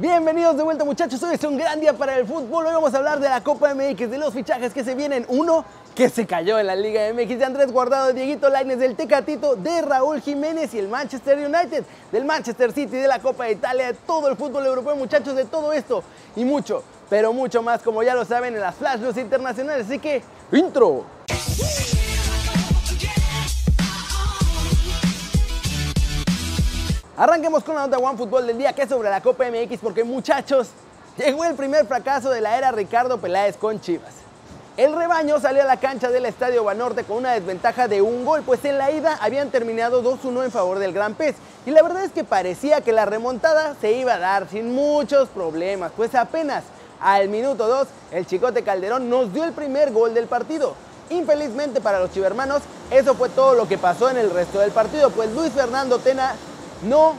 Bienvenidos de vuelta muchachos, hoy es un gran día para el fútbol, hoy vamos a hablar de la Copa MX, de los fichajes que se vienen, uno que se cayó en la Liga MX, de Andrés Guardado, de Dieguito Lainez, del Tecatito, de Raúl Jiménez y el Manchester United, del Manchester City, de la Copa de Italia, de todo el fútbol europeo muchachos, de todo esto y mucho, pero mucho más como ya lo saben en las Flash News internacionales, así que intro. Arranquemos con la nota One Fútbol del día que es sobre la Copa MX porque muchachos, llegó el primer fracaso de la era Ricardo Peláez con Chivas. El rebaño salió a la cancha del Estadio Banorte con una desventaja de un gol, pues en la ida habían terminado 2-1 en favor del Gran Pez. Y la verdad es que parecía que la remontada se iba a dar sin muchos problemas, pues apenas al minuto 2 el Chicote Calderón nos dio el primer gol del partido. Infelizmente para los chivermanos, eso fue todo lo que pasó en el resto del partido, pues Luis Fernando Tena no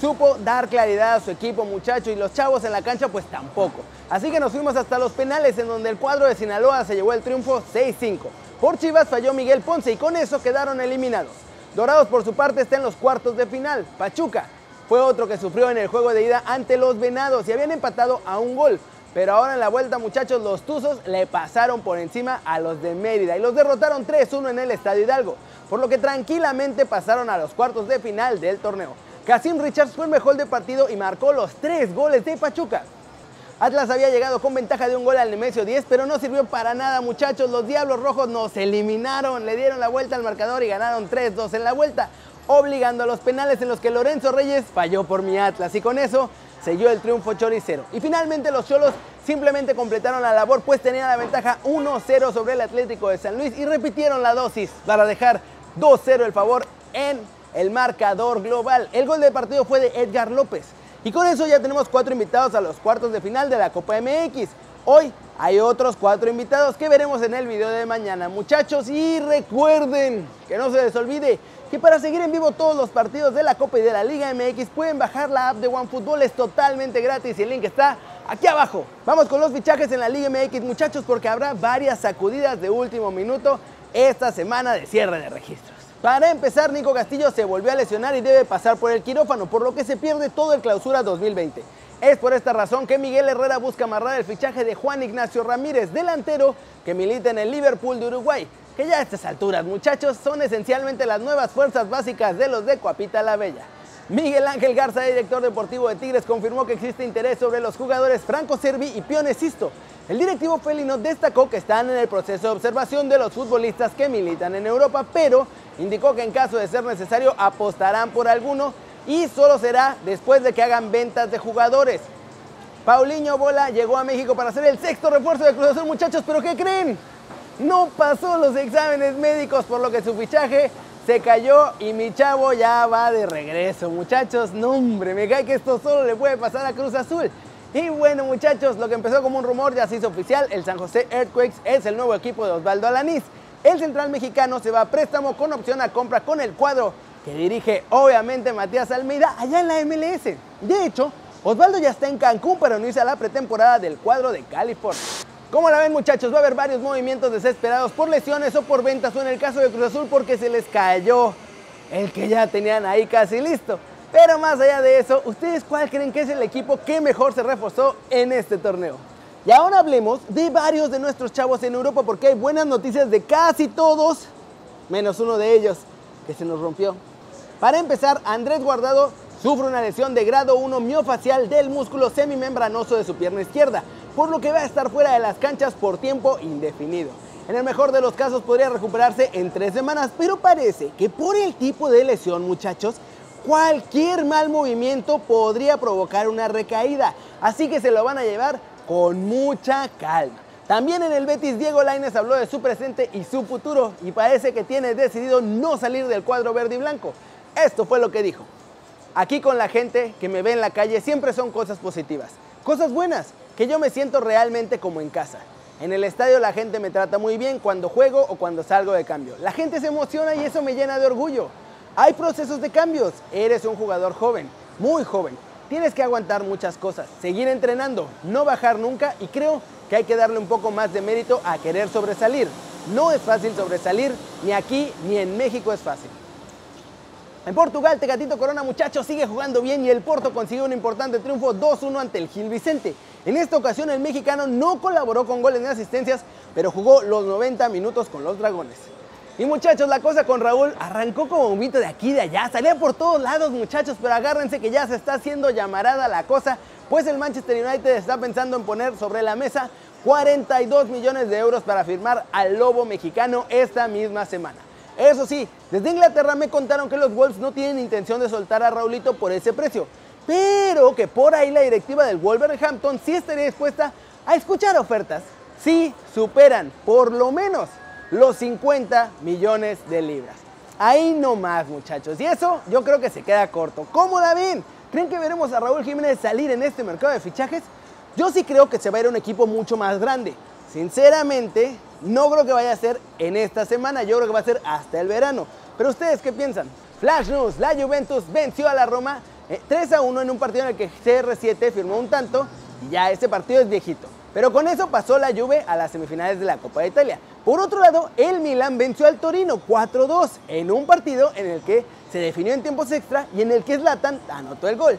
supo dar claridad a su equipo, muchacho, y los chavos en la cancha pues tampoco. Así que nos fuimos hasta los penales en donde el cuadro de Sinaloa se llevó el triunfo 6-5. Por Chivas falló Miguel Ponce y con eso quedaron eliminados. Dorados por su parte está en los cuartos de final. Pachuca fue otro que sufrió en el juego de ida ante los Venados y habían empatado a un gol. Pero ahora en la vuelta, muchachos, los Tuzos le pasaron por encima a los de Mérida y los derrotaron 3-1 en el Estadio Hidalgo, por lo que tranquilamente pasaron a los cuartos de final del torneo. Casim Richards fue el mejor de partido y marcó los tres goles de Pachuca. Atlas había llegado con ventaja de un gol al Nemesio 10, pero no sirvió para nada, muchachos. Los Diablos Rojos nos eliminaron, le dieron la vuelta al marcador y ganaron 3-2 en la vuelta, obligando a los penales en los que Lorenzo Reyes falló por mi Atlas. Y con eso selló el triunfo choricero. Y finalmente los Cholos simplemente completaron la labor, pues tenían la ventaja 1-0 sobre el Atlético de San Luis y repitieron la dosis para dejar 2-0 el favor en el marcador global. El gol del partido fue de Edgar López. Y con eso ya tenemos cuatro invitados a los cuartos de final de la Copa MX. Hoy hay otros cuatro invitados que veremos en el video de mañana, muchachos. Y recuerden que no se les olvide que para seguir en vivo todos los partidos de la Copa y de la Liga MX pueden bajar la app de OneFootball, es totalmente gratis y el link está aquí abajo. Vamos con los fichajes en la Liga MX, muchachos, porque habrá varias sacudidas de último minuto esta semana de cierre de registros. Para empezar, Nico Castillo se volvió a lesionar y debe pasar por el quirófano, por lo que se pierde todo el clausura 2020. Es por esta razón que Miguel Herrera busca amarrar el fichaje de Juan Ignacio Ramírez, delantero que milita en el Liverpool de Uruguay, que ya a estas alturas, muchachos, son esencialmente las nuevas fuerzas básicas de los de Coapita la Bella. Miguel Ángel Garza, director deportivo de Tigres, confirmó que existe interés sobre los jugadores Franco Servi y Pione Sisto. El directivo felino destacó que están en el proceso de observación de los futbolistas que militan en Europa, pero indicó que en caso de ser necesario apostarán por alguno y solo será después de que hagan ventas de jugadores. Paulinho Bola llegó a México para hacer el sexto refuerzo de Cruz Azul, muchachos, pero ¿qué creen? No pasó los exámenes médicos, por lo que su fichaje se cayó y mi chavo ya va de regreso, muchachos. No, hombre, me cae que esto solo le puede pasar a Cruz Azul. Y bueno, muchachos, lo que empezó como un rumor ya se hizo oficial. El San José Earthquakes es el nuevo equipo de Osvaldo Alanís. El central mexicano se va a préstamo con opción a compra con el cuadro que dirige obviamente Matías Almeida allá en la MLS. De hecho, Osvaldo ya está en Cancún para unirse a la pretemporada del cuadro de California. Como la ven muchachos, va a haber varios movimientos desesperados por lesiones o por ventas o en el caso de Cruz Azul porque se les cayó el que ya tenían ahí casi listo. Pero más allá de eso, ¿ustedes cuál creen que es el equipo que mejor se reforzó en este torneo? Y ahora hablemos de varios de nuestros chavos en Europa porque hay buenas noticias de casi todos, menos uno de ellos que se nos rompió. Para empezar, Andrés Guardado sufre una lesión de grado 1 miofacial del músculo semimembranoso de su pierna izquierda por lo que va a estar fuera de las canchas por tiempo indefinido. En el mejor de los casos podría recuperarse en tres semanas, pero parece que por el tipo de lesión, muchachos, cualquier mal movimiento podría provocar una recaída, así que se lo van a llevar con mucha calma. También en el Betis Diego Lainez habló de su presente y su futuro y parece que tiene decidido no salir del cuadro verde y blanco. Esto fue lo que dijo. Aquí con la gente que me ve en la calle siempre son cosas positivas, cosas buenas, que yo me siento realmente como en casa. En el estadio la gente me trata muy bien cuando juego o cuando salgo de cambio. La gente se emociona y eso me llena de orgullo. Hay procesos de cambios. Eres un jugador joven, muy joven. Tienes que aguantar muchas cosas, seguir entrenando, no bajar nunca y creo que hay que darle un poco más de mérito a querer sobresalir. No es fácil sobresalir, ni aquí ni en México es fácil. En Portugal, Tecatito Corona, muchachos, sigue jugando bien y el Porto consiguió un importante triunfo 2-1 ante el Gil Vicente. En esta ocasión el mexicano no colaboró con goles ni asistencias, pero jugó los 90 minutos con los Dragones. Y muchachos, la cosa con Raúl arrancó como un mito de aquí y de allá, salía por todos lados muchachos, pero agárrense que ya se está haciendo llamarada la cosa, pues el Manchester United está pensando en poner sobre la mesa 42 millones de euros para firmar al Lobo mexicano esta misma semana. Eso sí, desde Inglaterra me contaron que los Wolves no tienen intención de soltar a Raulito por ese precio, pero que por ahí la directiva del Wolverhampton sí estaría dispuesta a escuchar ofertas si superan por lo menos los 50 millones de libras. Ahí no más, muchachos. Y eso yo creo que se queda corto. ¿Cómo la ven? ¿Creen que veremos a Raúl Jiménez salir en este mercado de fichajes? Yo sí creo que se va a ir a un equipo mucho más grande. Sinceramente, no creo que vaya a ser en esta semana. Yo creo que va a ser hasta el verano. Pero ustedes, ¿qué piensan? Flash News, la Juventus venció a la Roma 3 eh, a 1 en un partido en el que CR7 firmó un tanto y ya este partido es viejito. Pero con eso pasó la Juve a las semifinales de la Copa de Italia. Por otro lado, el Milan venció al Torino 4-2 en un partido en el que se definió en tiempos extra y en el que Zlatan anotó el gol.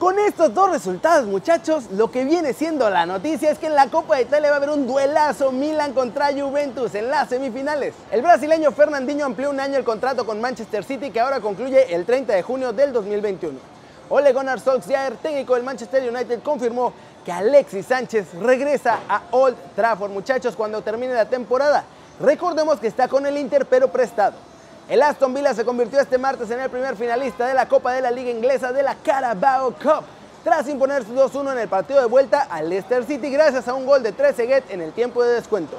Con estos dos resultados, muchachos, lo que viene siendo la noticia es que en la Copa de Italia va a haber un duelazo Milan contra Juventus en las semifinales. El brasileño Fernandinho amplió un año el contrato con Manchester City que ahora concluye el 30 de junio del 2021. Ole Gunnar Solskjaer, técnico del Manchester United, confirmó que Alexis Sánchez regresa a Old Trafford, muchachos, cuando termine la temporada. Recordemos que está con el Inter, pero prestado. El Aston Villa se convirtió este martes en el primer finalista de la Copa de la Liga Inglesa de la Carabao Cup, tras imponer 2-1 en el partido de vuelta al Leicester City gracias a un gol de 13 get en el tiempo de descuento.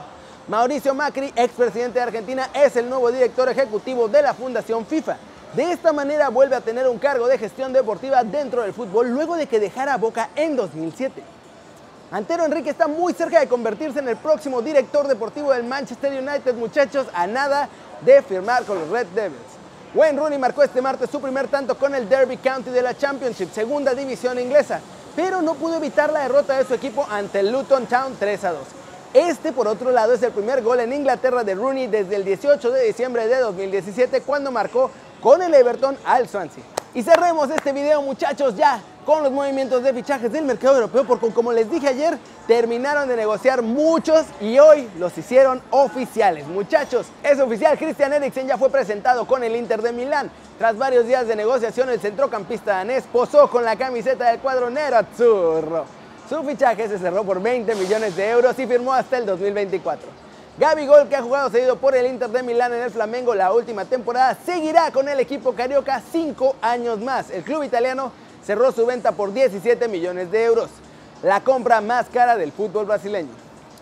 Mauricio Macri, expresidente de Argentina, es el nuevo director ejecutivo de la Fundación FIFA. De esta manera vuelve a tener un cargo de gestión deportiva dentro del fútbol luego de que dejara Boca en 2007. Antero Enrique está muy cerca de convertirse en el próximo director deportivo del Manchester United, muchachos, a nada de firmar con los Red Devils. Wayne Rooney marcó este martes su primer tanto con el Derby County de la Championship, segunda división inglesa, pero no pudo evitar la derrota de su equipo ante el Luton Town 3 a 2. Este, por otro lado, es el primer gol en Inglaterra de Rooney desde el 18 de diciembre de 2017, cuando marcó con el Everton al Swansea. Y cerremos este video muchachos ya con los movimientos de fichajes del mercado europeo porque como les dije ayer terminaron de negociar muchos y hoy los hicieron oficiales. Muchachos, es oficial, Christian Eriksen ya fue presentado con el Inter de Milán. Tras varios días de negociación el centrocampista danés posó con la camiseta del cuadro Nerazzurro. Su fichaje se cerró por 20 millones de euros y firmó hasta el 2024. Gaby Gol, que ha jugado seguido por el Inter de Milán en el Flamengo la última temporada, seguirá con el equipo carioca cinco años más. El club italiano cerró su venta por 17 millones de euros, la compra más cara del fútbol brasileño.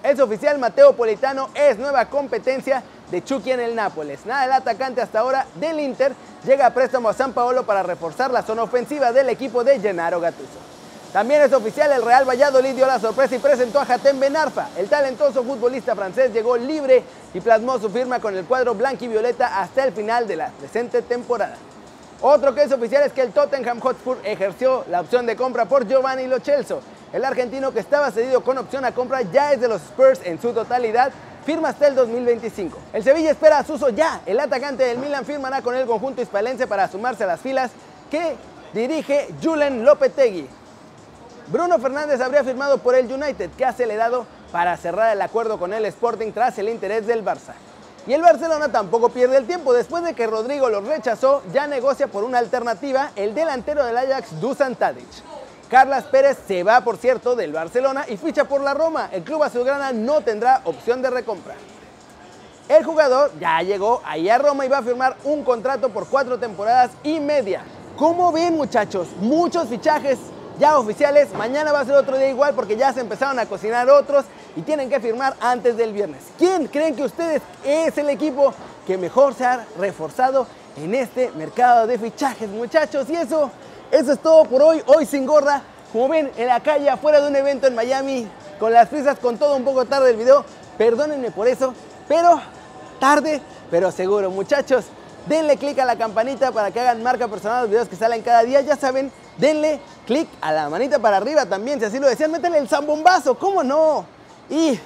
Es oficial, Mateo Politano es nueva competencia de Chucky en el Nápoles. Nada, el atacante hasta ahora del Inter llega a préstamo a San Paolo para reforzar la zona ofensiva del equipo de Gennaro Gattuso. También es oficial, el Real Valladolid dio la sorpresa y presentó a Hatem Benarfa. El talentoso futbolista francés llegó libre y plasmó su firma con el cuadro blanco y violeta hasta el final de la presente temporada. Otro que es oficial es que el Tottenham Hotspur ejerció la opción de compra por Giovanni Lo Celso. El argentino que estaba cedido con opción a compra ya es de los Spurs en su totalidad, firma hasta el 2025. El Sevilla espera a Suso ya. El atacante del Milan firmará con el conjunto hispalense para sumarse a las filas que dirige Julen Lopetegui. Bruno Fernández habría firmado por el United, que ha acelerado para cerrar el acuerdo con el Sporting tras el interés del Barça. Y el Barcelona tampoco pierde el tiempo. Después de que Rodrigo lo rechazó, ya negocia por una alternativa el delantero del Ajax, Dusan Tadic. Carlas Pérez se va, por cierto, del Barcelona y ficha por la Roma. El club azulgrana no tendrá opción de recompra. El jugador ya llegó ahí a Roma y va a firmar un contrato por cuatro temporadas y media. ¿Cómo ven, muchachos? Muchos fichajes ya oficiales. Mañana va a ser otro día igual porque ya se empezaron a cocinar otros y tienen que firmar antes del viernes. ¿Quién creen que ustedes es el equipo que mejor se ha reforzado en este mercado de fichajes, muchachos? Y eso, eso es todo por hoy. Hoy sin gorra, como ven, en la calle, afuera de un evento en Miami, con las prisas, con todo un poco tarde el video. Perdónenme por eso, pero tarde, pero seguro, muchachos. Denle click a la campanita para que hagan marca personal los videos que salen cada día. Ya saben, denle click a la manita para arriba también, si así lo decían, métanle el zambombazo, ¿cómo no? Y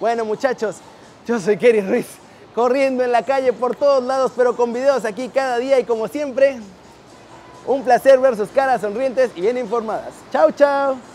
bueno muchachos, yo soy Kerry Ruiz, corriendo en la calle por todos lados, pero con videos aquí cada día y como siempre, Un placer ver sus caras sonrientes y bien informadas. Chao, chao.